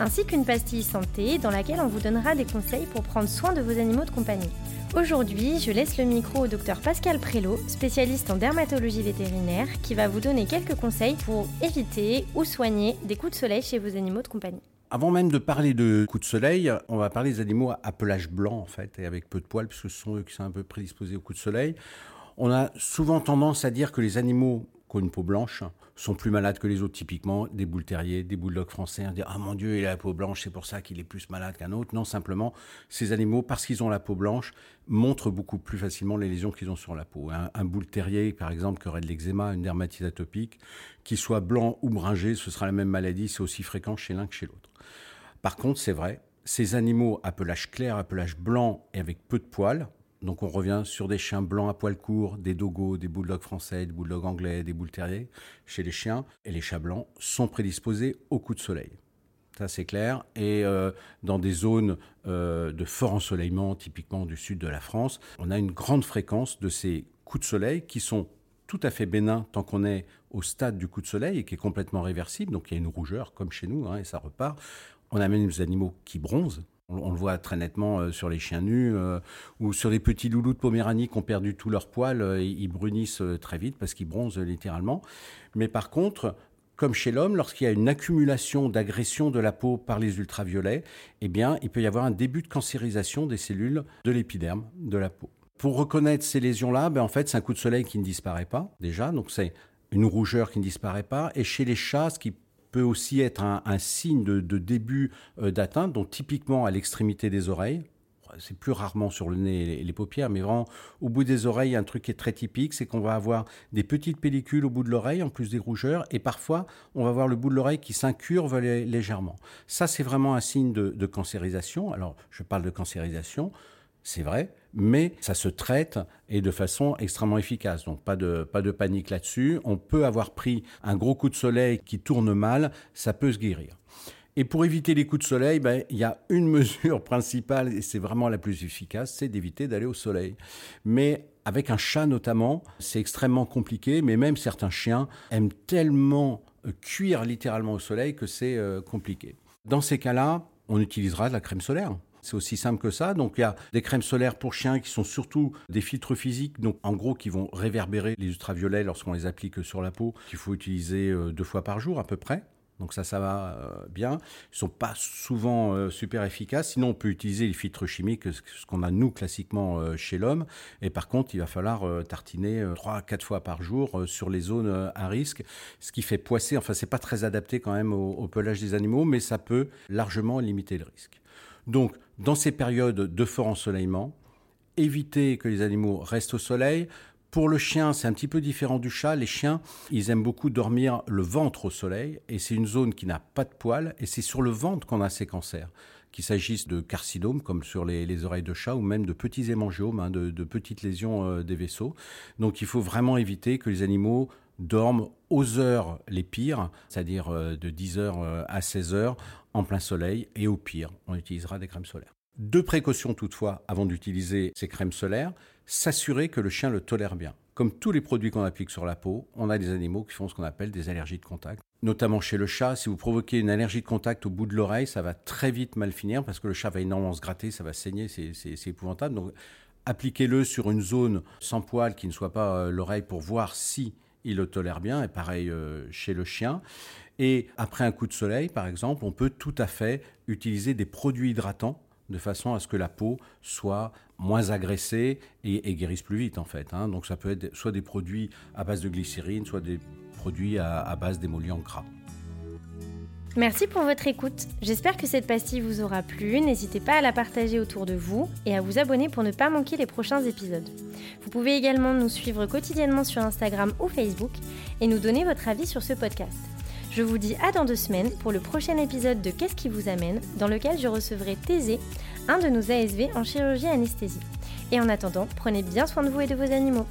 ainsi qu'une pastille santé dans laquelle on vous donnera des conseils pour prendre soin de vos animaux de compagnie. Aujourd'hui, je laisse le micro au docteur Pascal Prélot, spécialiste en dermatologie vétérinaire, qui va vous donner quelques conseils pour éviter ou soigner des coups de soleil chez vos animaux de compagnie. Avant même de parler de coups de soleil, on va parler des animaux à pelage blanc en fait et avec peu de poils puisque ce sont eux qui sont un peu prédisposés aux coups de soleil. On a souvent tendance à dire que les animaux qui ont une peau blanche sont plus malades que les autres, typiquement des boules terriers, des bulldogs français. On dit Ah mon Dieu, il a la peau blanche, c'est pour ça qu'il est plus malade qu'un autre. Non, simplement, ces animaux, parce qu'ils ont la peau blanche, montrent beaucoup plus facilement les lésions qu'ils ont sur la peau. Un, un boule terrier, par exemple, qui aurait de l'eczéma, une dermatite atopique, qu'il soit blanc ou bringé, ce sera la même maladie, c'est aussi fréquent chez l'un que chez l'autre. Par contre, c'est vrai, ces animaux à pelage clair, à pelage blanc et avec peu de poils, donc on revient sur des chiens blancs à poils courts, des dogos, des bulldogs français, des bulldogs anglais, des boules terriers. Chez les chiens et les chats blancs sont prédisposés aux coups de soleil. Ça c'est clair. Et euh, dans des zones euh, de fort ensoleillement, typiquement du sud de la France, on a une grande fréquence de ces coups de soleil qui sont tout à fait bénins tant qu'on est au stade du coup de soleil et qui est complètement réversible. Donc il y a une rougeur comme chez nous hein, et ça repart. On a même des animaux qui bronzent. On, le voit très nettement euh, sur les chiens nus euh, ou sur les petits loulous de Poméranie qui ont perdu tout leur poil. Euh, ils brunissent très vite parce qu'ils bronzent littéralement. Mais par contre, comme chez l'homme, lorsqu'il y a une accumulation d'agression de la peau par les ultraviolets, eh bien, il peut y avoir un début de cancérisation des cellules de l'épiderme de la peau. Pour reconnaître ces lésions-là, ben en fait, c'est un coup de soleil qui ne disparaît pas déjà, donc c'est une rougeur qui ne disparaît pas. Et chez les chats, ce qui peut aussi être un, signe de, début euh, d'atteinte, donc typiquement à l'extrémité des oreilles. C'est plus rarement sur le nez et les paupières, mais vraiment au bout des oreilles, un truc qui est très typique, c'est qu'on va avoir des petites pellicules au bout de l'oreille, en plus des rougeurs, et parfois on va voir le bout de l'oreille qui s'incurve légèrement. Ça, c'est vraiment un signe de, de cancérisation. Alors, je parle de cancérisation c'est vrai, mais ça se traite et de façon extrêmement efficace. Donc pas de, pas de panique là-dessus. On peut avoir pris un gros coup de soleil qui tourne mal, ça peut se guérir. Et pour éviter les coups de soleil, ben, il y a une mesure principale, et c'est vraiment la plus efficace, c'est d'éviter d'aller au soleil. Mais avec un chat notamment, c'est extrêmement compliqué, mais même certains chiens aiment tellement euh, cuire littéralement au soleil que c'est euh, compliqué. Dans ces cas-là, on utilisera de la crème solaire. C'est aussi simple que ça. Donc il y a des crèmes solaires pour chiens qui sont surtout des filtres physiques, donc en gros qui vont réverbérer les ultraviolets lorsqu'on les applique sur la peau, qu'il faut utiliser euh, deux fois par jour à peu près. Donc ça, ça va euh, bien. Ils sont pas souvent euh, super efficaces. Sinon, on peut utiliser les filtres chimiques, ce qu'on a nous classiquement chez l'homme. Et par contre, il va falloir tartiner trois, quatre fois par jour sur les zones à risque, ce qui fait poisser. Enfin, c'est pas très adapté quand même au pelage des animaux, mais ça peut largement limiter le risque. Donc, dans ces périodes de fort ensoleillement, éviter que les animaux restent au soleil. Pour le chien, c'est un petit peu différent du chat. Les chiens, ils aiment beaucoup dormir le ventre au soleil, et c'est une zone qui n'a pas de poils, et c'est sur le ventre qu'on a ces cancers qu'il s'agisse de carcinomes comme sur les, oreilles de chat ou même de petits hémangiomes, hein, de, petites lésions euh, des vaisseaux. Donc il faut vraiment éviter que les animaux dorment aux heures les pires, c'est-à-dire euh, de 10 heures euh, à 16 heures en plein soleil et au pire, on utilisera des crèmes solaires. Deux précautions toutefois avant d'utiliser ces crèmes solaires, s'assurer que le chien le tolère bien. Comme tous les produits qu'on applique sur la peau, on a des animaux qui font ce qu'on appelle des allergies de contact. Notamment chez le chat, si vous provoquez une allergie de contact au bout de l'oreille, ça va très vite mal finir parce que le chat va énormément se gratter, ça va saigner, c'est épouvantable. Donc appliquez-le sur une zone sans poil qui ne soit pas euh, l'oreille pour voir si il le tolère bien, et pareil euh, chez le chien. Et après un coup de soleil, par exemple, on peut tout à fait utiliser des produits hydratants de façon à ce que la peau soit moins agressée et, guérisse plus vite en fait. Hein. Donc ça peut être soit des produits à base de glycérine, soit des produits à, à base d'émollients gras. Merci pour votre écoute. J'espère que cette pastille vous aura plu. N'hésitez pas à la partager autour de vous et à vous abonner pour ne pas manquer les prochains épisodes. Vous pouvez également nous suivre quotidiennement sur Instagram ou Facebook et nous donner votre avis sur ce podcast. Je vous dis à dans deux semaines pour le prochain épisode de Qu'est-ce qui vous amène, dans lequel je recevrai Thésée, un de nos ASV en chirurgie anesthésie. Et en attendant, prenez bien soin de vous et de vos animaux.